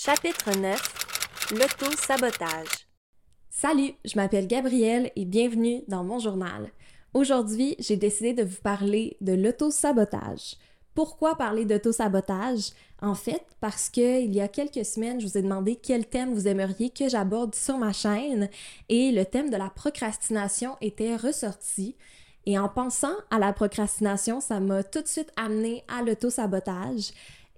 Chapitre 9 L'auto-sabotage. Salut, je m'appelle Gabrielle et bienvenue dans mon journal. Aujourd'hui, j'ai décidé de vous parler de l'auto-sabotage. Pourquoi parler d'auto-sabotage? En fait, parce que il y a quelques semaines, je vous ai demandé quel thème vous aimeriez que j'aborde sur ma chaîne et le thème de la procrastination était ressorti. Et en pensant à la procrastination, ça m'a tout de suite amené à l'auto-sabotage.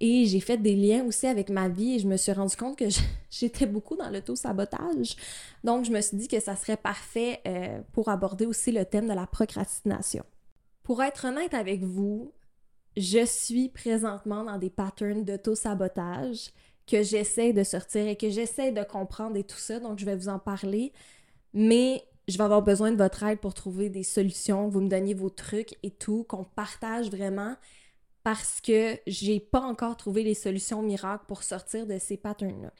Et j'ai fait des liens aussi avec ma vie et je me suis rendu compte que j'étais beaucoup dans l'auto-sabotage. Donc, je me suis dit que ça serait parfait euh, pour aborder aussi le thème de la procrastination. Pour être honnête avec vous, je suis présentement dans des patterns d'auto-sabotage que j'essaie de sortir et que j'essaie de comprendre et tout ça. Donc, je vais vous en parler. Mais je vais avoir besoin de votre aide pour trouver des solutions. Vous me donniez vos trucs et tout, qu'on partage vraiment parce que j'ai pas encore trouvé les solutions miracles pour sortir de ces patterns-là.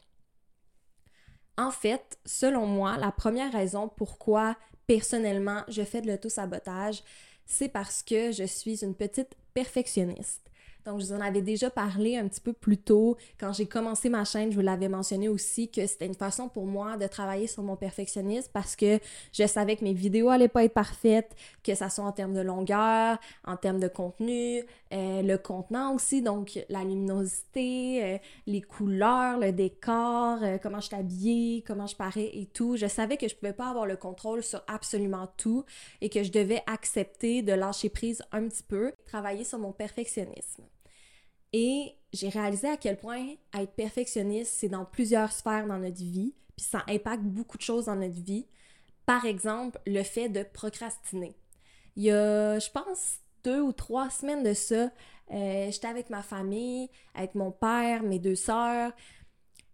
En fait, selon moi, la première raison pourquoi personnellement je fais de l'auto-sabotage, c'est parce que je suis une petite perfectionniste. Donc, je vous en avais déjà parlé un petit peu plus tôt. Quand j'ai commencé ma chaîne, je vous l'avais mentionné aussi que c'était une façon pour moi de travailler sur mon perfectionnisme parce que je savais que mes vidéos allaient pas être parfaites, que ça soit en termes de longueur, en termes de contenu, euh, le contenant aussi, donc la luminosité, euh, les couleurs, le décor, euh, comment je suis habillée, comment je parais et tout. Je savais que je pouvais pas avoir le contrôle sur absolument tout et que je devais accepter de lâcher prise un petit peu, travailler sur mon perfectionnisme. Et j'ai réalisé à quel point être perfectionniste, c'est dans plusieurs sphères dans notre vie, puis ça impacte beaucoup de choses dans notre vie. Par exemple, le fait de procrastiner. Il y a, je pense, deux ou trois semaines de ça, euh, j'étais avec ma famille, avec mon père, mes deux sœurs,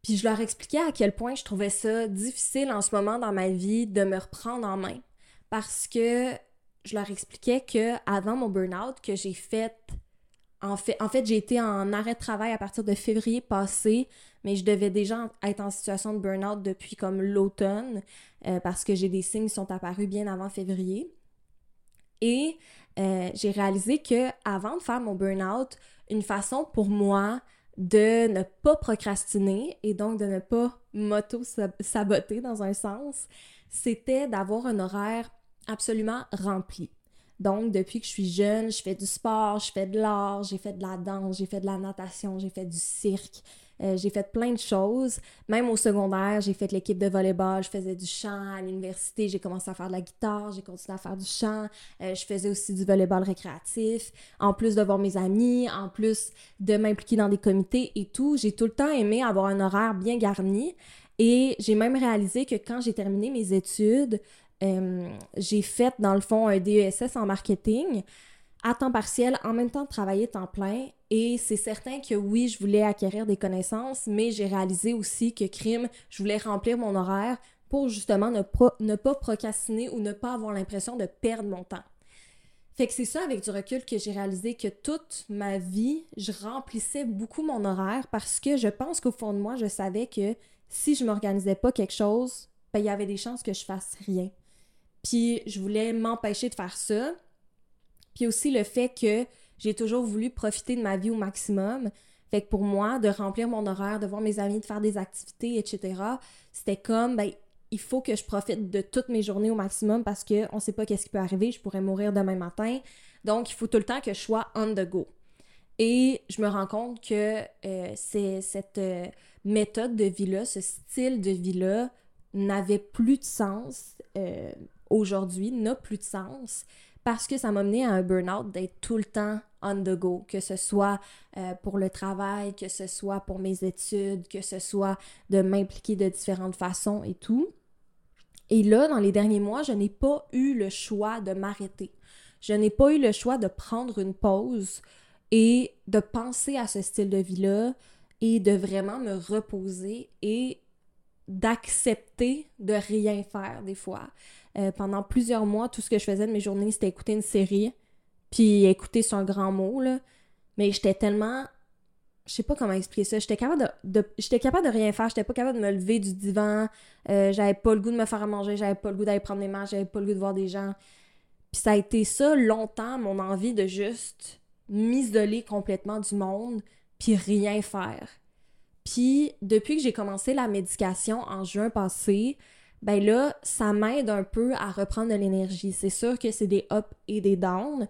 puis je leur expliquais à quel point je trouvais ça difficile en ce moment dans ma vie de me reprendre en main. Parce que je leur expliquais que avant mon burn-out, que j'ai fait en fait, en j'ai été en arrêt de travail à partir de février passé, mais je devais déjà être en situation de burn-out depuis comme l'automne, euh, parce que j'ai des signes qui sont apparus bien avant février. Et euh, j'ai réalisé que avant de faire mon burn-out, une façon pour moi de ne pas procrastiner et donc de ne pas m'auto-saboter dans un sens, c'était d'avoir un horaire absolument rempli. Donc, depuis que je suis jeune, je fais du sport, je fais de l'art, j'ai fait de la danse, j'ai fait de la natation, j'ai fait du cirque, euh, j'ai fait plein de choses. Même au secondaire, j'ai fait l'équipe de volleyball, je faisais du chant. À l'université, j'ai commencé à faire de la guitare, j'ai continué à faire du chant. Euh, je faisais aussi du volleyball récréatif. En plus de voir mes amis, en plus de m'impliquer dans des comités et tout, j'ai tout le temps aimé avoir un horaire bien garni. Et j'ai même réalisé que quand j'ai terminé mes études, euh, j'ai fait, dans le fond, un DESS en marketing à temps partiel, en même temps de travailler temps plein. Et c'est certain que oui, je voulais acquérir des connaissances, mais j'ai réalisé aussi que crime, je voulais remplir mon horaire pour justement ne, ne pas procrastiner ou ne pas avoir l'impression de perdre mon temps. Fait que c'est ça avec du recul que j'ai réalisé que toute ma vie, je remplissais beaucoup mon horaire parce que je pense qu'au fond de moi, je savais que si je m'organisais pas quelque chose, ben, il y avait des chances que je fasse rien. Puis je voulais m'empêcher de faire ça. Puis aussi le fait que j'ai toujours voulu profiter de ma vie au maximum. Fait que pour moi, de remplir mon horaire, de voir mes amis, de faire des activités, etc., c'était comme, ben, il faut que je profite de toutes mes journées au maximum parce qu'on ne sait pas qu'est-ce qui peut arriver, je pourrais mourir demain matin. Donc, il faut tout le temps que je sois on the go. Et je me rends compte que euh, cette euh, méthode de vie-là, ce style de vie-là n'avait plus de sens. Euh, aujourd'hui n'a plus de sens parce que ça m'a mené à un burn-out d'être tout le temps on the go, que ce soit euh, pour le travail, que ce soit pour mes études, que ce soit de m'impliquer de différentes façons et tout. Et là, dans les derniers mois, je n'ai pas eu le choix de m'arrêter. Je n'ai pas eu le choix de prendre une pause et de penser à ce style de vie-là et de vraiment me reposer et d'accepter de rien faire des fois. Euh, pendant plusieurs mois, tout ce que je faisais de mes journées, c'était écouter une série. Puis écouter, c'est un grand mot. Mais j'étais tellement. Je sais pas comment expliquer ça. J'étais capable de, j'étais capable de rien faire. J'étais pas capable de me lever du divan. Euh, j'avais pas le goût de me faire à manger. J'avais pas le goût d'aller prendre des marches. J'avais pas le goût de voir des gens. Puis ça a été ça longtemps, mon envie de juste m'isoler complètement du monde. Puis rien faire. Puis depuis que j'ai commencé la médication en juin passé, ben là, ça m'aide un peu à reprendre de l'énergie. C'est sûr que c'est des ups et des downs.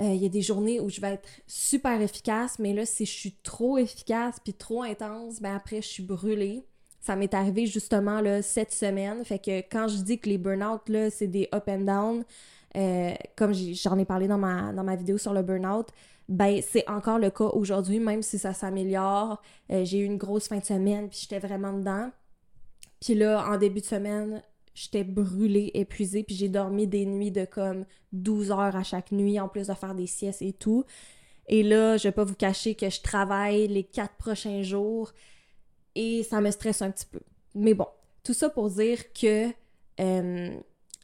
Euh, il y a des journées où je vais être super efficace, mais là, si je suis trop efficace puis trop intense, ben après, je suis brûlée. Ça m'est arrivé justement là, cette semaine. Fait que quand je dis que les burn-out, c'est des up and down, euh, comme j'en ai, parlé dans ma, dans ma vidéo sur le burn-out, ben c'est encore le cas aujourd'hui, même si ça s'améliore. Euh, j'ai eu une grosse fin de semaine, puis j'étais vraiment dedans. Puis là, en début de semaine, j'étais brûlée, épuisée, puis j'ai dormi des nuits de comme 12 heures à chaque nuit, en plus de faire des siestes et tout. Et là, je vais pas vous cacher que je travaille les quatre prochains jours et ça me stresse un petit peu. Mais bon, tout ça pour dire que euh,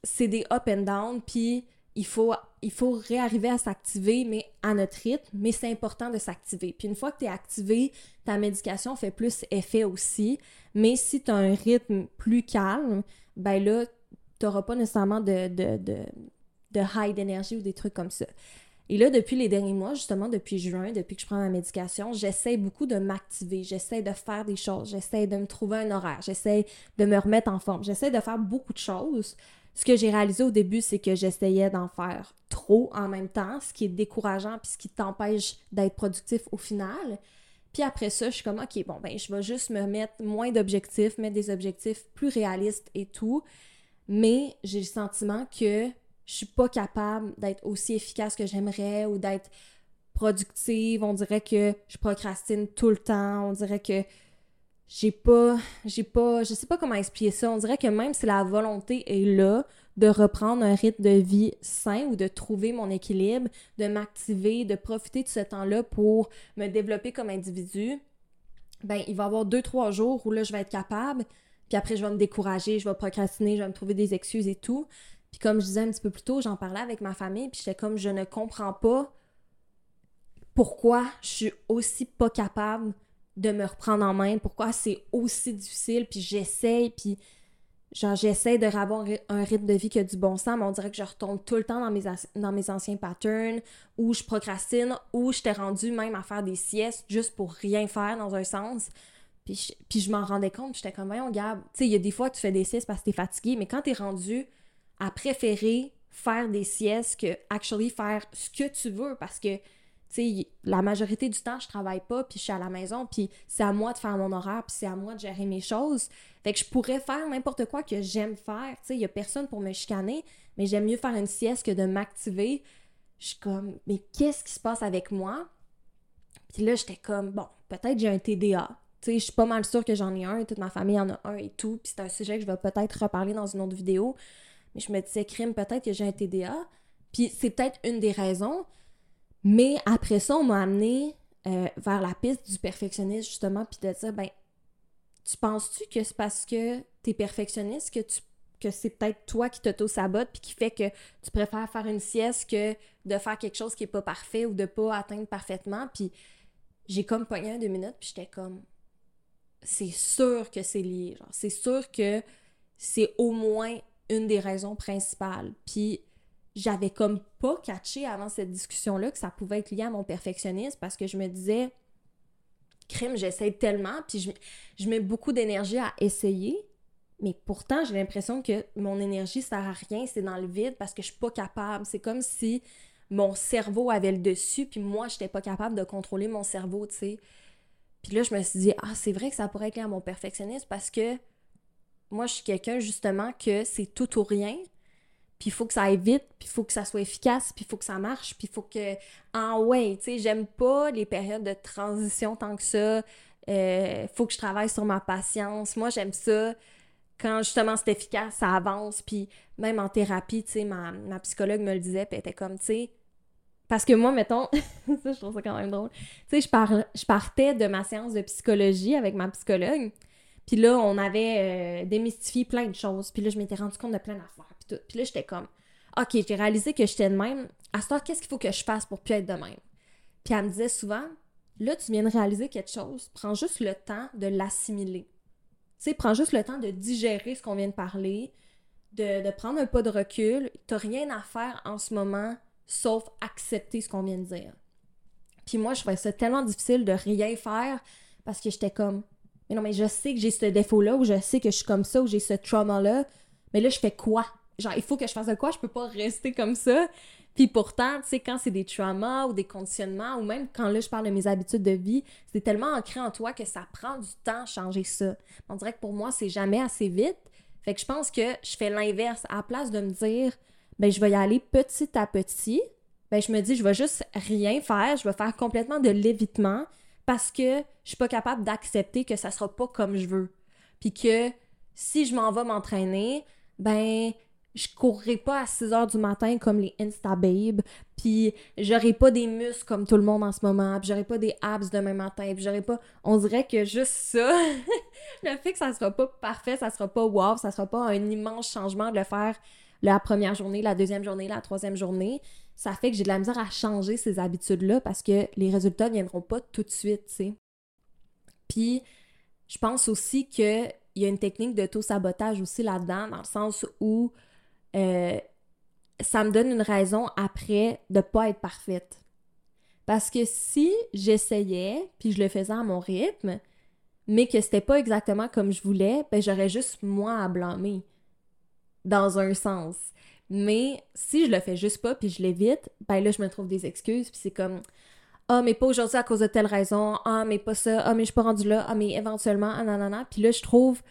c'est des up and down, puis il faut, il faut réarriver à s'activer, mais à notre rythme, mais c'est important de s'activer. Puis une fois que tu es activé, ta médication fait plus effet aussi, mais si tu as un rythme plus calme, ben là, tu n'auras pas nécessairement de, de, de, de high d'énergie ou des trucs comme ça. Et là, depuis les derniers mois, justement, depuis juin, depuis que je prends ma médication, j'essaie beaucoup de m'activer, j'essaie de faire des choses, j'essaie de me trouver un horaire, j'essaie de me remettre en forme, j'essaie de faire beaucoup de choses ce que j'ai réalisé au début, c'est que j'essayais d'en faire trop en même temps, ce qui est décourageant puis ce qui t'empêche d'être productif au final. Puis après ça, je suis comme, OK, bon, ben, je vais juste me mettre moins d'objectifs, mettre des objectifs plus réalistes et tout. Mais j'ai le sentiment que je suis pas capable d'être aussi efficace que j'aimerais ou d'être productive. On dirait que je procrastine tout le temps. On dirait que j'ai pas, j'ai pas, je sais pas comment expliquer ça. On dirait que même si la volonté est là de reprendre un rythme de vie sain ou de trouver mon équilibre, de m'activer, de profiter de ce temps-là pour me développer comme individu, ben il va y avoir deux, trois jours où là je vais être capable, puis après je vais me décourager, je vais procrastiner, je vais me trouver des excuses et tout. Puis comme je disais un petit peu plus tôt, j'en parlais avec ma famille, puis j'étais comme je ne comprends pas pourquoi je suis aussi pas capable de me reprendre en main, pourquoi c'est aussi difficile, puis j'essaye, puis genre j'essaie de avoir un rythme de vie qui a du bon sens, mais on dirait que je retombe tout le temps dans mes, dans mes anciens patterns, ou je procrastine, ou je t'ai rendu même à faire des siestes juste pour rien faire dans un sens. Puis je, puis je m'en rendais compte, j'étais comme, voyons, Gab, tu sais, il y a des fois que tu fais des siestes parce que t'es fatigué, mais quand t'es rendu à préférer faire des siestes que actually faire ce que tu veux, parce que la majorité du temps, je travaille pas, puis je suis à la maison, puis c'est à moi de faire mon horaire, puis c'est à moi de gérer mes choses. Fait que je pourrais faire n'importe quoi que j'aime faire. Tu il y a personne pour me chicaner, mais j'aime mieux faire une sieste que de m'activer. Je suis comme, mais qu'est-ce qui se passe avec moi? Puis là, j'étais comme, bon, peut-être j'ai un TDA. Je suis pas mal sûre que j'en ai un, toute ma famille en a un et tout, puis c'est un sujet que je vais peut-être reparler dans une autre vidéo. Mais je me disais, crime, peut-être que j'ai un TDA. Puis c'est peut-être une des raisons, mais après ça, on m'a amené euh, vers la piste du perfectionniste, justement, puis de dire, ben, tu penses-tu que c'est parce que tu es perfectionniste que tu que c'est peut-être toi qui t'auto-sabote puis qui fait que tu préfères faire une sieste que de faire quelque chose qui est pas parfait ou de pas atteindre parfaitement? Puis j'ai comme pogné un deux minutes puis j'étais comme c'est sûr que c'est lié. C'est sûr que c'est au moins une des raisons principales. Puis j'avais comme pas catché avant cette discussion-là que ça pouvait être lié à mon perfectionnisme parce que je me disais, crime, j'essaie tellement, puis je, mets beaucoup d'énergie à essayer, mais pourtant, j'ai l'impression que mon énergie sert à rien, c'est dans le vide parce que je suis pas capable. C'est comme si mon cerveau avait le dessus, puis moi, j'étais pas capable de contrôler mon cerveau, tu sais. Puis là, je me suis dit, ah, c'est vrai que ça pourrait être lié à mon perfectionnisme parce que moi, je suis quelqu'un, justement, que c'est tout ou rien puis il faut que ça aille vite, puis il faut que ça soit efficace, puis il faut que ça marche, puis il faut que... Ah ouais, tu sais, j'aime pas les périodes de transition tant que ça. Euh, faut que je travaille sur ma patience. Moi, j'aime ça quand justement c'est efficace, ça avance. Puis même en thérapie, tu sais, ma, psychologue me le disait, puis elle était comme, tu sais... Parce que moi, mettons, ça, je trouve ça quand même drôle. Tu sais, je, je partais de ma séance de psychologie avec ma psychologue, puis là, on avait euh, démystifié plein de choses. Puis là, je m'étais rendu compte de plein d'affaires. Puis là, j'étais comme, OK, j'ai réalisé que j'étais de même. À ce qu'est-ce qu'il faut que je fasse pour plus être de même? Puis elle me disait souvent, là, tu viens de réaliser quelque chose, prends juste le temps de l'assimiler. Tu sais, prends juste le temps de digérer ce qu'on vient de parler, de, prendre un pas de recul. T'as rien à faire en ce moment, sauf accepter ce qu'on vient de dire. Puis moi, je trouvais ça tellement difficile de rien faire parce que j'étais comme, mais non, mais je sais que j'ai ce défaut-là, ou je sais que je suis comme ça, ou j'ai ce trauma-là, mais là, je fais quoi? Genre, il faut que je fasse de quoi? Je peux pas rester comme ça. Puis pourtant, tu sais, quand c'est des traumas ou des conditionnements, ou même quand là, je parle de mes habitudes de vie, c'est tellement ancré en toi que ça prend du temps à changer ça. On dirait que pour moi, c'est jamais assez vite. Fait que je pense que je fais l'inverse. À la place de me dire, ben, je vais y aller petit à petit, ben, je me dis, je vais juste rien faire, je vais faire complètement de l'évitement parce que je suis pas capable d'accepter que ça sera pas comme je veux. Puis que si je m'en vais m'entraîner, ben, je courrai pas à 6 heures du matin comme les Insta Babes, puis j'aurai pas des muscles comme tout le monde en ce moment, puis j'aurai pas des abs demain matin, puis j'aurai pas. On dirait que juste ça, le fait que ça sera pas parfait, ça sera pas wow, ça sera pas un immense changement de le faire la première journée, la deuxième journée, la troisième journée, ça fait que j'ai de la misère à changer ces habitudes-là parce que les résultats ne viendront pas tout de suite, tu sais. Puis, je pense aussi qu'il y a une technique d'auto-sabotage aussi là-dedans, dans le sens où euh, ça me donne une raison après de pas être parfaite. Parce que si j'essayais, puis je le faisais à mon rythme, mais que c'était pas exactement comme je voulais, ben j'aurais juste moi à blâmer. Dans un sens. Mais si je le fais juste pas, puis je l'évite, ben là, je me trouve des excuses, puis c'est comme ah, mais pas aujourd'hui à cause de telle raison, ah, mais pas ça, ah, mais je suis pas rendu là, ah, mais éventuellement, ah, nanana. Puis là, je trouve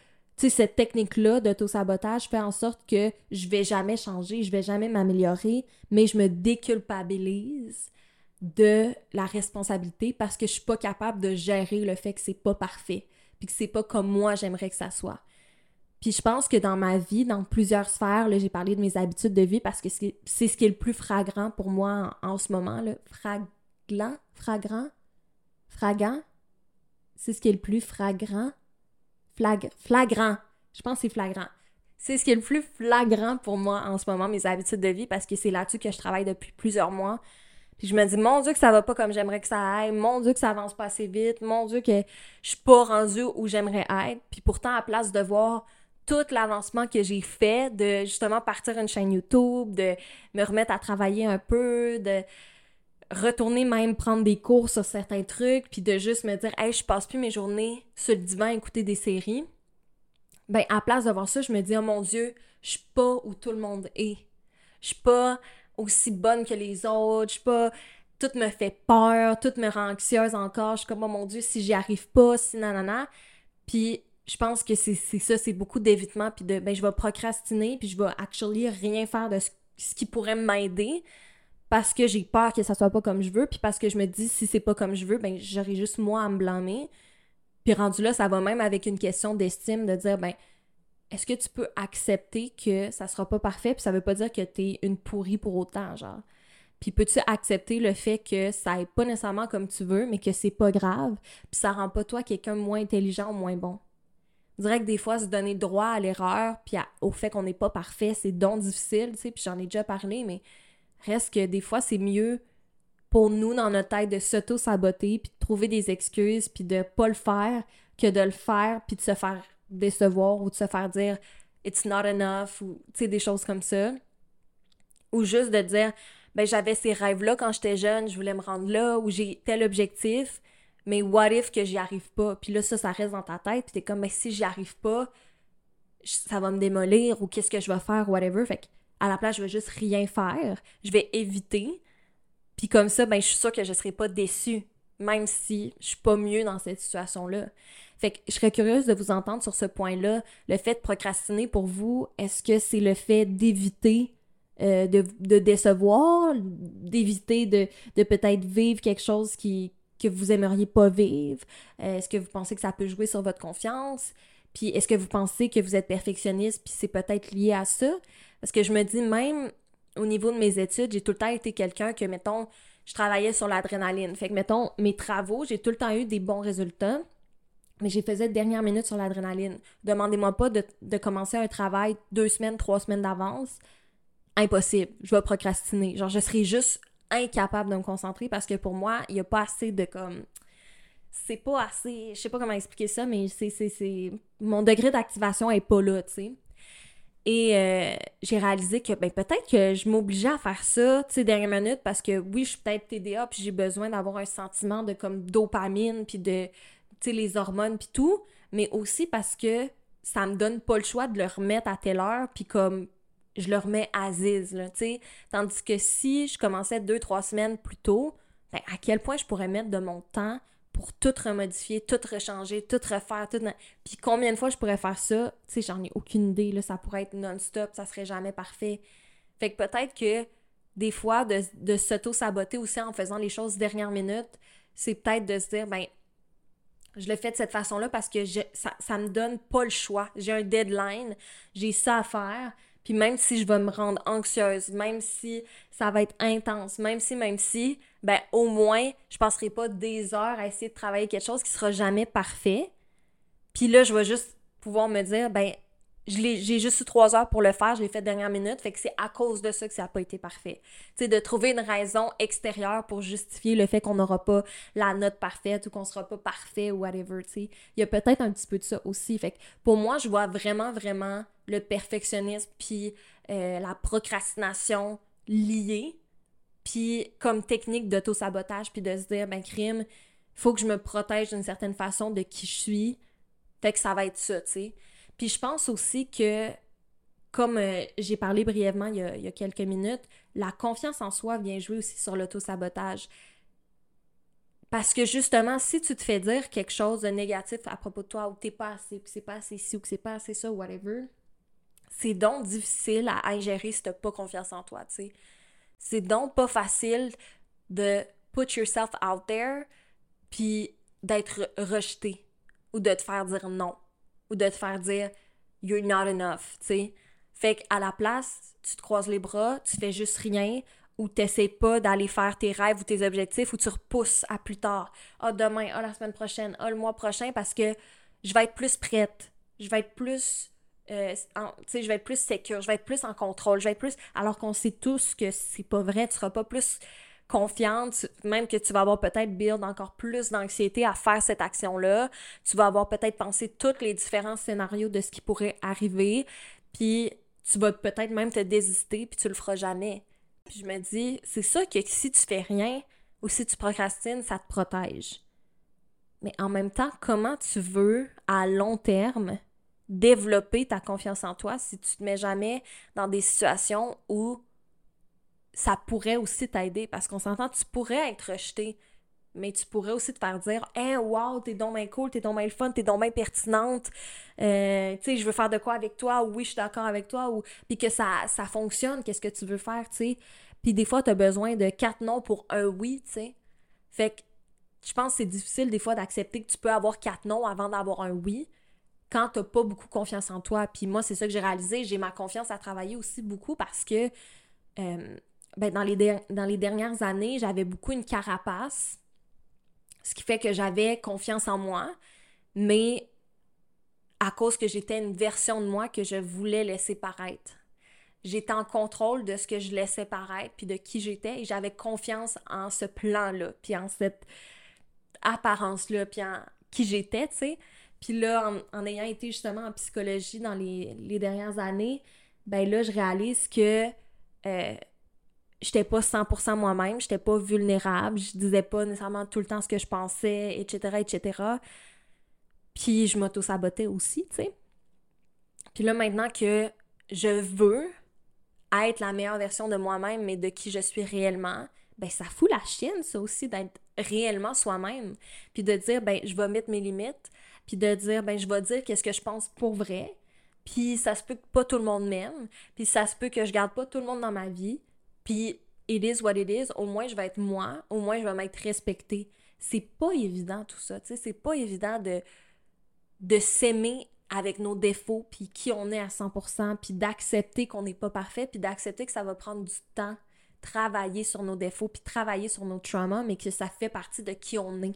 sais, cette technique-là d'auto-sabotage fait en sorte que je vais jamais changer, je vais jamais m'améliorer, mais je me déculpabilise de la responsabilité parce que je suis pas capable de gérer le fait que c'est pas parfait, puis que c'est pas comme moi j'aimerais que ça soit. Puis je pense que dans ma vie, dans plusieurs sphères, j'ai parlé de mes habitudes de vie parce que c'est ce qui est le plus fragrant pour moi en, ce moment, là. Fraglant? Fragrant? Fragant? C'est ce qui est le plus fragrant flagrant. Je pense que c'est flagrant. C'est ce qui est le plus flagrant pour moi en ce moment, mes habitudes de vie, parce que c'est là-dessus que je travaille depuis plusieurs mois. Puis je me dis, mon Dieu, que ça va pas comme j'aimerais que ça aille. Mon Dieu, que ça avance pas assez vite. Mon Dieu, que je suis pas rendue où j'aimerais être. Puis pourtant, à place de voir tout l'avancement que j'ai fait, de justement partir une chaîne YouTube, de me remettre à travailler un peu, de retourner même prendre des cours sur certains trucs, puis de juste me dire, hey, je passe plus mes journées sur le divan à écouter des séries. Ben, à place de voir ça, je me dis, oh mon Dieu, je suis pas où tout le monde est. Je suis pas aussi bonne que les autres. Je suis pas. Tout me fait peur, tout me rend anxieuse encore. Je suis comme, oh mon Dieu, si j'y arrive pas, si nanana. Puis, je pense que c'est ça, c'est beaucoup d'évitement, puis de, ben, je vais procrastiner, puis je vais actually rien faire de ce qui pourrait m'aider parce que j'ai peur que ça soit pas comme je veux, puis parce que je me dis si c'est pas comme je veux, ben j'aurai juste moi à me blâmer. Puis rendu là, ça va même avec une question d'estime de dire ben est-ce que tu peux accepter que ça sera pas parfait, puis ça veut pas dire que t'es une pourrie pour autant, genre. Puis peux-tu accepter le fait que ça est pas nécessairement comme tu veux, mais que c'est pas grave, puis ça rend pas toi quelqu'un moins intelligent ou moins bon? Je dirais que des fois, se donner droit à l'erreur, puis au fait qu'on n'est pas parfait, c'est donc difficile, tu sais, puis j'en ai déjà parlé, mais Reste que des fois, c'est mieux pour nous, dans notre tête, de s'auto-saboter, puis de trouver des excuses, puis de pas le faire, que de le faire, puis de se faire décevoir ou de se faire dire « it's not enough » ou, tu sais, des choses comme ça. Ou juste de dire « ben j'avais ces rêves-là quand j'étais jeune, je voulais me rendre là, ou j'ai tel objectif, mais what if que j'y arrive pas? » Puis là, ça, ça reste dans ta tête, puis t'es comme « ben si j'y arrive pas, ça va me démolir, ou qu'est-ce que je vais faire, whatever. » Fait que à la place, je vais juste rien faire. Je vais éviter. Puis comme ça, ben, je suis sûre que je serai pas déçue, même si je suis pas mieux dans cette situation-là. Fait que je serais curieuse de vous entendre sur ce point-là. Le fait de procrastiner pour vous, est-ce que c'est le fait d'éviter euh, de, décevoir, d'éviter de, de peut-être vivre quelque chose que vous aimeriez pas vivre? Euh, est-ce que vous pensez que ça peut jouer sur votre confiance? Puis est-ce que vous pensez que vous êtes perfectionniste puis c'est peut-être lié à ça? Parce que je me dis, même au niveau de mes études, j'ai tout le temps été quelqu'un que, mettons, je travaillais sur l'adrénaline. Fait que, mettons, mes travaux, j'ai tout le temps eu des bons résultats, mais j'ai faisais dernière minute sur l'adrénaline. Demandez-moi pas de, commencer un travail deux semaines, trois semaines d'avance. Impossible. Je vais procrastiner. Genre, je serais juste incapable de me concentrer parce que pour moi, il n'y a pas assez de comme. C'est pas assez. Je sais pas comment expliquer ça, mais c'est. Mon degré d'activation est pas là, tu sais. Et euh, j'ai réalisé que ben, peut-être que je m'obligeais à faire ça, tu sais, dernière minute, parce que oui, je suis peut-être TDA, puis j'ai besoin d'avoir un sentiment de comme dopamine, puis de, tu sais, les hormones, puis tout. mais aussi parce que ça me donne pas le choix de le remettre à telle heure, puis comme je le remets à Ziz, là, tu sais. Tandis que si je commençais deux, trois semaines plus tôt, ben, à quel point je pourrais mettre de mon temps pour tout remodifier, tout rechanger, tout refaire, tout... Puis combien de fois je pourrais faire ça? Tu sais, j'en ai aucune idée, là. Ça pourrait être non-stop, ça serait jamais parfait. Fait que peut-être que des fois, de, s'auto-saboter aussi en faisant les choses dernière minute, c'est peut-être de se dire, ben, je le fais de cette façon-là parce que ça, ça me donne pas le choix. J'ai un deadline, j'ai ça à faire. Puis même si je vais me rendre anxieuse, même si ça va être intense, même si, même si, ben au moins, je passerai pas des heures à essayer de travailler quelque chose qui sera jamais parfait. Puis là, je vais juste pouvoir me dire, ben j'ai juste eu trois heures pour le faire, je l'ai fait dernière minute, fait que c'est à cause de ça que ça n'a pas été parfait. Tu sais, de trouver une raison extérieure pour justifier le fait qu'on n'aura pas la note parfaite ou qu'on sera pas parfait ou whatever, tu sais. Il y a peut-être un petit peu de ça aussi. Fait que pour moi, je vois vraiment, vraiment le perfectionnisme puis euh, la procrastination liés, puis comme technique d'auto-sabotage, puis de se dire, ben crime, faut que je me protège d'une certaine façon de qui je suis, fait que ça va être ça, tu sais. Puis je pense aussi que, comme euh, j'ai parlé brièvement il y, a, quelques minutes, la confiance en soi vient jouer aussi sur l'auto-sabotage. Parce que justement, si tu te fais dire quelque chose de négatif à propos de toi, ou t'es pas assez, que c'est pas assez ci, ou que c'est pas assez ça, whatever, c'est donc difficile à ingérer si t'as pas confiance en toi, tu sais. C'est donc pas facile de put yourself out there, puis d'être rejeté, ou de te faire dire non ou de te faire dire you're not enough, tu sais. Fait qu'à la place, tu te croises les bras, tu fais juste rien ou t'essaies pas d'aller faire tes rêves ou tes objectifs ou tu repousses à plus tard. Ah, demain, ah, la semaine prochaine, ah, le mois prochain parce que je vais être plus prête. Je vais être plus. Euh, je vais être plus sécure, je vais être plus en contrôle, je vais être plus. Alors qu'on sait tous que c'est pas vrai, tu seras pas plus confiante, même que tu vas avoir peut-être build encore plus d'anxiété à faire cette action-là. Tu vas avoir peut-être pensé tous les différents scénarios de ce qui pourrait arriver, puis tu vas peut-être même te désister, puis tu le feras jamais. Puis je me dis, c'est ça que si tu fais rien ou si tu procrastines, ça te protège. Mais en même temps, comment tu veux, à long terme, développer ta confiance en toi si tu te mets jamais dans des situations où ça pourrait aussi t'aider parce qu'on s'entend, tu pourrais être rejeté, mais tu pourrais aussi te faire dire Hey, wow, t'es donc bien cool, t'es donc bien fun, t'es donc bien pertinente, euh, tu sais, je veux faire de quoi avec toi, ou oui, je suis d'accord avec toi, ou puis que ça, ça fonctionne, qu'est-ce que tu veux faire, tu sais. Puis des fois, t'as besoin de quatre noms pour un oui, tu sais. Fait que je pense que c'est difficile des fois d'accepter que tu peux avoir quatre noms avant d'avoir un oui quand t'as pas beaucoup confiance en toi. Puis moi, c'est ça que j'ai réalisé, j'ai ma confiance à travailler aussi beaucoup parce que. Euh, ben, dans, les dans les dernières années, j'avais beaucoup une carapace, ce qui fait que j'avais confiance en moi, mais à cause que j'étais une version de moi que je voulais laisser paraître. J'étais en contrôle de ce que je laissais paraître, puis de qui j'étais, et j'avais confiance en ce plan-là, puis en cette apparence-là, puis en qui j'étais, tu sais. Puis là, en, ayant été justement en psychologie dans les, les dernières années, ben là, je réalise que euh, j'étais pas 100% moi-même, j'étais pas vulnérable, je disais pas nécessairement tout le temps ce que je pensais, etc., etc. Puis je m'auto-sabotais aussi, tu sais. Puis là, maintenant que je veux être la meilleure version de moi-même, mais de qui je suis réellement, ben ça fout la chienne, ça aussi, d'être réellement soi-même. Puis de dire, ben je vais mettre mes limites, puis de dire, ben je vais dire qu'est-ce que je pense pour vrai, puis ça se peut que pas tout le monde m'aime, puis ça se peut que je garde pas tout le monde dans ma vie, puis, it is what it is. Au moins, je vais être moi. Au moins, je vais m'être respectée. C'est pas évident tout ça. Tu sais, c'est pas évident de, de s'aimer avec nos défauts, puis qui on est à 100%, puis d'accepter qu'on n'est pas parfait, puis d'accepter que ça va prendre du temps travailler sur nos défauts, puis travailler sur nos traumas, mais que ça fait partie de qui on est.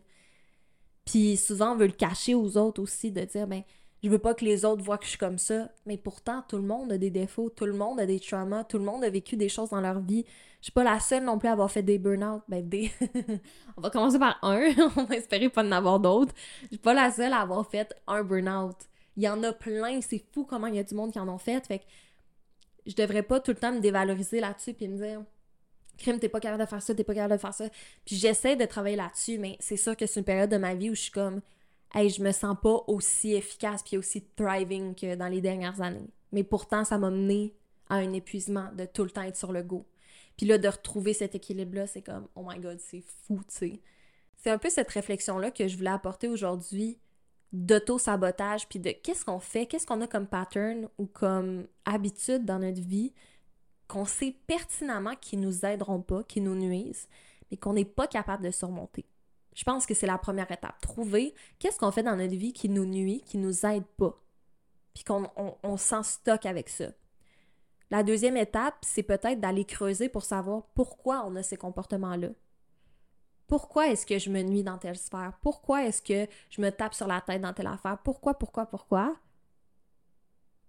Puis souvent, on veut le cacher aux autres aussi, de dire, ben, je veux pas que les autres voient que je suis comme ça. Mais pourtant, tout le monde a des défauts, tout le monde a des traumas, tout le monde a vécu des choses dans leur vie. Je suis pas la seule non plus à avoir fait des burn-out. Ben, des. on va commencer par un, on va espérer pas en avoir d'autres. Je suis pas la seule à avoir fait un burn-out. Il y en a plein, c'est fou comment il y a du monde qui en ont fait. Fait que je devrais pas tout le temps me dévaloriser là-dessus puis me dire crime, t'es pas capable de faire ça, t'es pas capable de faire ça. Puis j'essaie de travailler là-dessus, mais c'est sûr que c'est une période de ma vie où je suis comme hey, je me sens pas aussi efficace puis aussi thriving que dans les dernières années. Mais pourtant, ça m'a mené à un épuisement de tout le temps être sur le go. Puis là, de retrouver cet équilibre-là, c'est comme, oh my god, c'est fou, tu sais. C'est un peu cette réflexion-là que je voulais apporter aujourd'hui d'auto-sabotage, puis de qu'est-ce qu'on fait, qu'est-ce qu'on a comme pattern ou comme habitude dans notre vie qu'on sait pertinemment qui nous aideront pas, qui nous nuisent, mais qu'on n'est pas capable de surmonter. Je pense que c'est la première étape. Trouver qu'est-ce qu'on fait dans notre vie qui nous nuit, qui nous aide pas, puis qu'on on, s'en stocke avec ça. La deuxième étape, c'est peut-être d'aller creuser pour savoir pourquoi on a ces comportements-là. Pourquoi est-ce que je me nuis dans telle sphère? Pourquoi est-ce que je me tape sur la tête dans telle affaire? Pourquoi, pourquoi, pourquoi?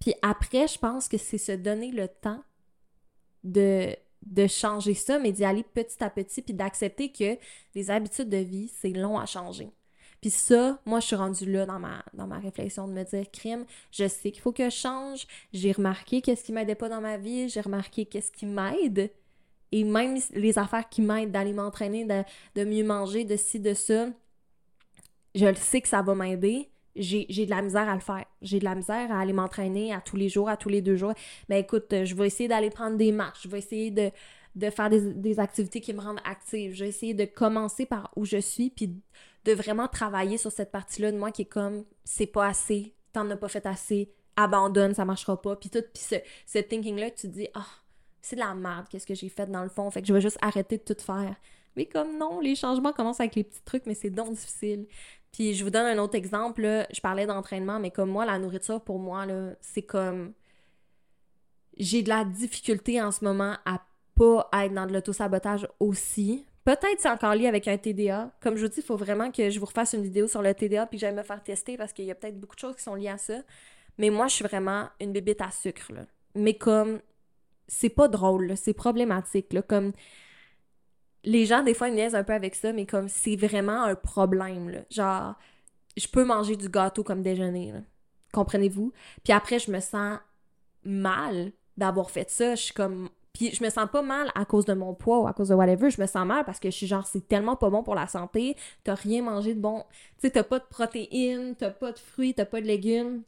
Puis après, je pense que c'est se donner le temps de, de changer ça, mais d'y aller petit à petit, puis d'accepter que les habitudes de vie, c'est long à changer. Puis ça, moi, je suis rendue là dans ma, dans ma réflexion de me dire, crime, je sais qu'il faut que je change. J'ai remarqué qu'est-ce qui m'aidait pas dans ma vie. J'ai remarqué qu'est-ce qui m'aide. Et même les affaires qui m'aident d'aller m'entraîner, de, mieux manger, de ci, de ça, je le sais que ça va m'aider. J'ai de la misère à le faire. J'ai de la misère à aller m'entraîner à tous les jours, à tous les deux jours. Mais écoute, je vais essayer d'aller prendre des marches. Je vais essayer de, de faire des, des, activités qui me rendent active. Je vais essayer de commencer par où je suis, puis de vraiment travailler sur cette partie-là de moi qui est comme c'est pas assez, t'en as pas fait assez, abandonne, ça marchera pas. Puis tout, puis ce, ce thinking-là, tu te dis, ah, c'est de la merde, qu'est-ce que j'ai fait dans le fond, fait que je vais juste arrêter de tout faire. Mais comme non, les changements commencent avec les petits trucs, mais c'est donc difficile. Puis je vous donne un autre exemple, là. je parlais d'entraînement, mais comme moi, la nourriture, pour moi, c'est comme... J'ai de la difficulté en ce moment à pas être dans de l'auto-sabotage aussi. Peut-être c'est encore lié avec un TDA. Comme je vous dis, il faut vraiment que je vous refasse une vidéo sur le TDA puis que me faire tester parce qu'il y a peut-être beaucoup de choses qui sont liées à ça. Mais moi, je suis vraiment une bébête à sucre. Là. Mais comme c'est pas drôle, c'est problématique. Là, comme les gens, des fois, ils niaisent un peu avec ça, mais comme c'est vraiment un problème. Là. Genre, je peux manger du gâteau comme déjeuner. Comprenez-vous? Puis après, je me sens mal d'avoir fait ça. Je suis comme. Puis je me sens pas mal à cause de mon poids ou à cause de whatever. Je me sens mal parce que je suis genre, c'est tellement pas bon pour la santé. T'as rien mangé de bon. Tu sais, t'as pas de protéines, t'as pas de fruits, t'as pas de légumes.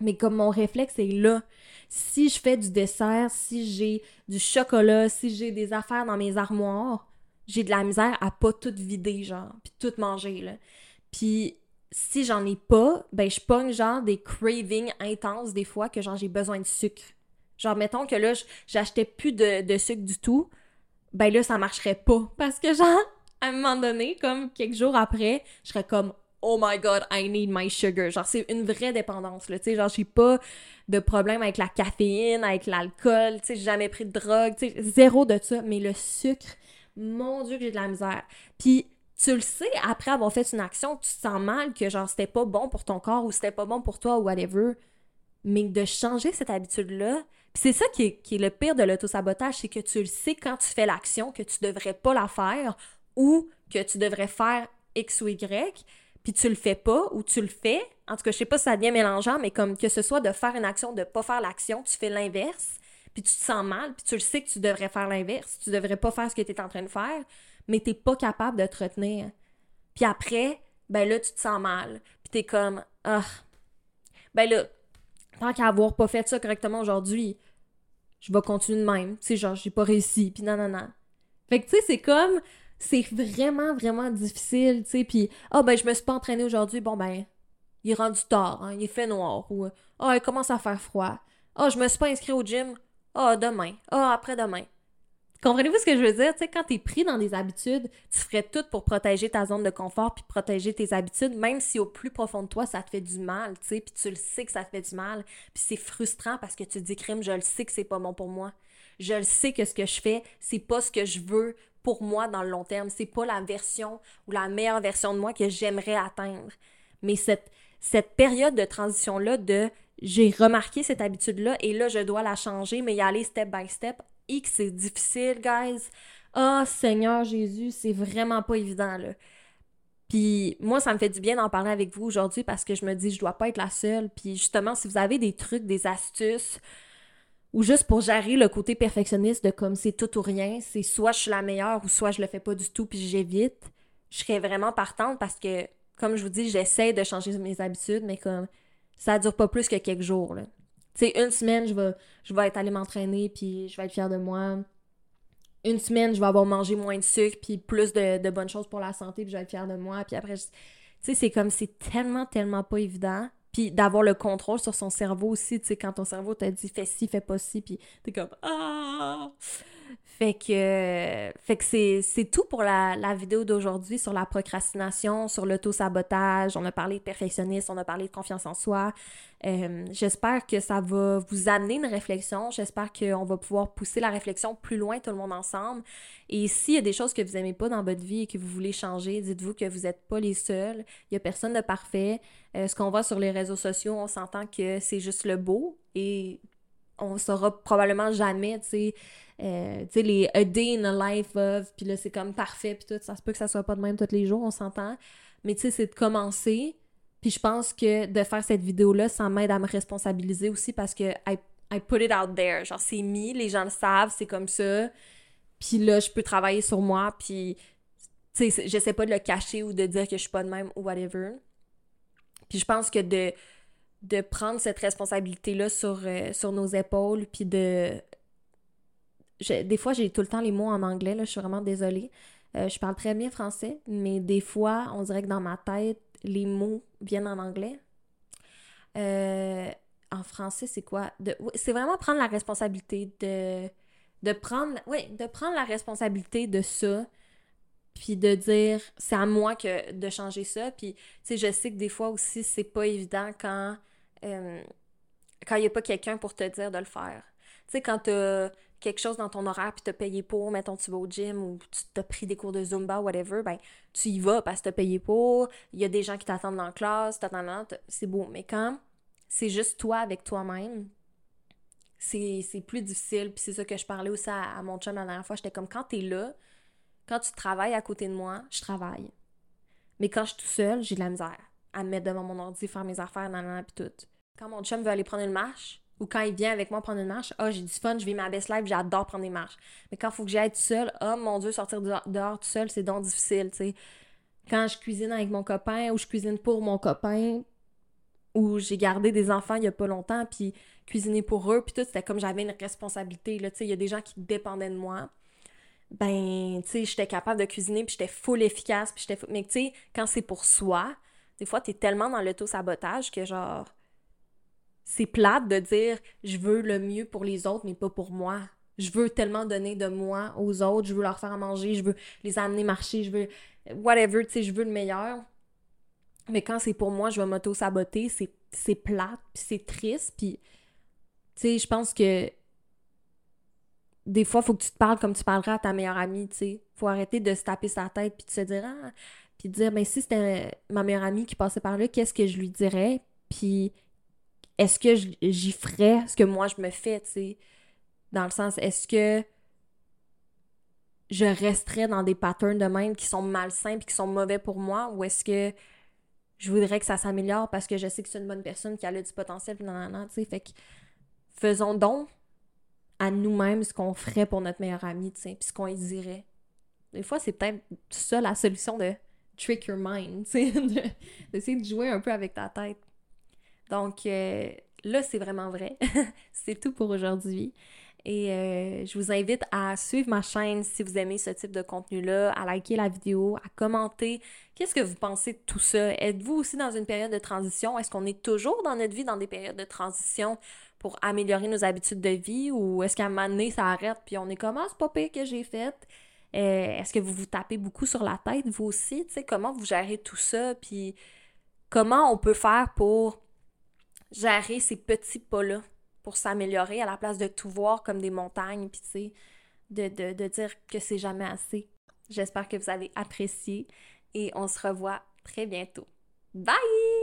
Mais comme mon réflexe est là, si je fais du dessert, si j'ai du chocolat, si j'ai des affaires dans mes armoires, j'ai de la misère à pas tout vider, genre, puis tout manger, là. Puis si j'en ai pas, ben je pogne genre des cravings intenses des fois que genre j'ai besoin de sucre. Genre, mettons que là, j'achetais plus de, de, sucre du tout, ben là, ça marcherait pas. Parce que genre, à un moment donné, comme quelques jours après, je serais comme oh my god, I need my sugar. Genre, c'est une vraie dépendance, là. Tu sais, genre, j'ai pas de problème avec la caféine, avec l'alcool, tu sais, j'ai jamais pris de drogue, tu sais, zéro de ça. Mais le sucre, mon Dieu, j'ai de la misère. Puis, tu le sais, après avoir fait une action, tu te sens mal que, genre, c'était pas bon pour ton corps ou c'était pas bon pour toi ou whatever. Mais de changer cette habitude-là, puis c'est ça qui est, qui le pire de l'autosabotage, c'est que tu le sais quand tu fais l'action que tu devrais pas la faire ou que tu devrais faire X ou Y, puis tu le fais pas ou tu le fais, en tout cas, je sais pas si ça devient mélangeant, mais comme que ce soit de faire une action, de pas faire l'action, tu fais l'inverse, puis tu te sens mal, puis tu le sais que tu devrais faire l'inverse, tu devrais pas faire ce que tu es en train de faire, mais t'es pas capable de te retenir. Puis après, ben là, tu te sens mal, puis t'es comme, ah, ben là, tant qu'à avoir pas fait ça correctement aujourd'hui, je vais continuer de même, tu sais, genre, j'ai pas réussi, puis non, non, non. Fait que, tu sais, c'est comme, c'est vraiment, vraiment difficile, tu sais. Puis, ah, ben, je me suis pas entraînée aujourd'hui, bon, ben, il est rendu tard, hein, il fait noir, ou, ah, il commence à faire froid. Ah, je me suis pas inscrit au gym, ah, demain, ah, après-demain. Comprenez-vous ce que je veux dire? Tu quand t'es pris dans des habitudes, tu ferais tout pour protéger ta zone de confort puis protéger tes habitudes, même si au plus profond de toi, ça te fait du mal, tu sais, puis tu le sais que ça te fait du mal, puis c'est frustrant parce que tu te dis, crime, je le sais que c'est pas bon pour moi. Je le sais que ce que je fais, c'est pas ce que je veux pour moi dans le long terme. C'est pas la version ou la meilleure version de moi que j'aimerais atteindre. Mais cette, cette période de transition-là de j'ai remarqué cette habitude-là et là, je dois la changer, mais y aller step by step, et c'est difficile, guys. Ah, oh, Seigneur Jésus, c'est vraiment pas évident, là. Puis moi, ça me fait du bien d'en parler avec vous aujourd'hui parce que je me dis, je dois pas être la seule. Puis justement, si vous avez des trucs, des astuces, ou juste pour gérer le côté perfectionniste de comme c'est tout ou rien, c'est soit je suis la meilleure ou soit je le fais pas du tout puis j'évite, je serais vraiment partante parce que comme je vous dis, j'essaie de changer mes habitudes, mais comme ça dure pas plus que quelques jours. Tu sais, une semaine, je vais, je vais être allée m'entraîner, puis je vais être fière de moi. Une semaine, je vais avoir mangé moins de sucre, puis plus de, bonnes choses pour la santé, puis je vais être fière de moi. Puis après, tu sais, c'est comme, c'est tellement, tellement pas évident. Puis d'avoir le contrôle sur son cerveau aussi, tu sais, quand ton cerveau t'a dit fais ci, fais pas ci, puis t'es comme ah! Fait que, fait que c'est tout pour la, la vidéo d'aujourd'hui sur la procrastination, sur l'auto-sabotage. On a parlé de perfectionnisme, on a parlé de confiance en soi. Euh, j'espère que ça va vous amener une réflexion. J'espère qu'on va pouvoir pousser la réflexion plus loin, tout le monde ensemble. Et s'il y a des choses que vous n'aimez pas dans votre vie et que vous voulez changer, dites-vous que vous n'êtes pas les seuls. Il n'y a personne de parfait. Euh, ce qu'on voit sur les réseaux sociaux, on s'entend que c'est juste le beau et on saura probablement jamais, tu sais, euh, les A Day in a Life of, puis là, c'est comme parfait, puis tout, ça se peut que ça soit pas de même tous les jours, on s'entend. Mais tu sais, c'est de commencer, puis je pense que de faire cette vidéo-là, ça m'aide à me responsabiliser aussi parce que I, I put it out there. Genre, c'est mis, les gens le savent, c'est comme ça. Puis là, je peux travailler sur moi, puis, tu sais, j'essaie pas de le cacher ou de dire que je suis pas de même ou whatever. Puis je pense que de de prendre cette responsabilité-là sur, euh, sur nos épaules, puis de... des fois, j'ai tout le temps les mots en anglais, là, je suis vraiment désolée. Euh, je parle très bien français, mais des fois, on dirait que dans ma tête, les mots viennent en anglais. Euh, en français, c'est quoi? C'est vraiment prendre la responsabilité de... De prendre, de prendre la responsabilité de ça, puis de dire c'est à moi que de changer ça puis tu sais je sais que des fois aussi c'est pas évident quand euh, quand il n'y a pas quelqu'un pour te dire de le faire. Tu sais, quand tu as quelque chose dans ton horaire puis t'as payé pour, mettons tu vas au gym ou tu t'as pris des cours de Zumba, whatever, ben tu y vas parce que t'as payé pour, il y a des gens qui t'attendent dans la classe, c'est beau. Mais quand c'est juste toi avec toi-même, c'est plus difficile. Puis c'est ça que je parlais aussi à, mon chum la dernière fois. J'étais comme quand t'es là, quand tu travailles à côté de moi, je travaille. Mais quand je suis tout seul, j'ai de la misère à me mettre devant mon ordi, faire mes affaires, nanana, puis tout. Quand mon chum veut aller prendre une marche, ou quand il vient avec moi prendre une marche, ah, oh, j'ai du fun, je vis ma best life, j'adore prendre des marches. Mais quand il faut que j'aille tout seul, oh mon Dieu, sortir dehors, tout seul, c'est donc difficile, tu sais. Quand je cuisine avec mon copain, ou je cuisine pour mon copain, ou j'ai gardé des enfants il y a pas longtemps, puis cuisiner pour eux, puis tout, c'était comme j'avais une responsabilité, là, tu sais, il y a des gens qui dépendaient de moi. Ben, tu sais, j'étais capable de cuisiner, puis j'étais full efficace, puis j'étais... Mais tu sais, quand c'est pour soi, des fois, t'es tellement dans l'auto-sabotage que genre c'est plate de dire je veux le mieux pour les autres, mais pas pour moi. Je veux tellement donner de moi aux autres, je veux leur faire à manger, je veux les amener marcher, je veux whatever, tu sais, je veux le meilleur. Mais quand c'est pour moi, je vais m'auto-saboter, c'est plate, puis c'est triste, puis tu sais, je pense que des fois, il faut que tu te parles comme tu parlerais à ta meilleure amie, tu sais. Faut arrêter de se taper sa tête puis de se dire ah, puis de dire ben si c'était ma meilleure amie qui passait par là, qu'est-ce que je lui dirais? Puis est-ce que j'y ferais ce que moi je me fais, tu sais? Dans le sens, est-ce que je resterais dans des patterns de même qui sont malsains et qui sont mauvais pour moi? Ou est-ce que je voudrais que ça s'améliore parce que je sais que c'est une bonne personne qui a du potentiel puis non, tu sais? Fait faisons donc à nous-mêmes ce qu'on ferait pour notre meilleur ami tu sais puis ce qu'on y dirait. Des fois c'est peut-être ça la solution de trick your mind tu sais d'essayer de jouer un peu avec ta tête donc euh, là, c'est vraiment vrai. c'est tout pour aujourd'hui. Et euh, je vous invite à suivre ma chaîne si vous aimez ce type de contenu-là, à liker la vidéo, à commenter. Qu'est-ce que vous pensez de tout ça? Êtes-vous aussi dans une période de transition? Est-ce qu'on est toujours dans notre vie dans des périodes de transition pour améliorer nos habitudes de vie? Ou est-ce qu'à un moment donné, ça arrête puis on est comme ah, c'est pas que j'ai fait? Euh, est-ce que vous vous tapez beaucoup sur la tête, vous aussi? Tu comment vous gérez tout ça? Puis comment on peut faire pour gérer ces petits pas-là pour s'améliorer à la place de tout voir comme des montagnes, puis tu de, de, de dire que c'est jamais assez. J'espère que vous avez apprécié et on se revoit très bientôt. Bye!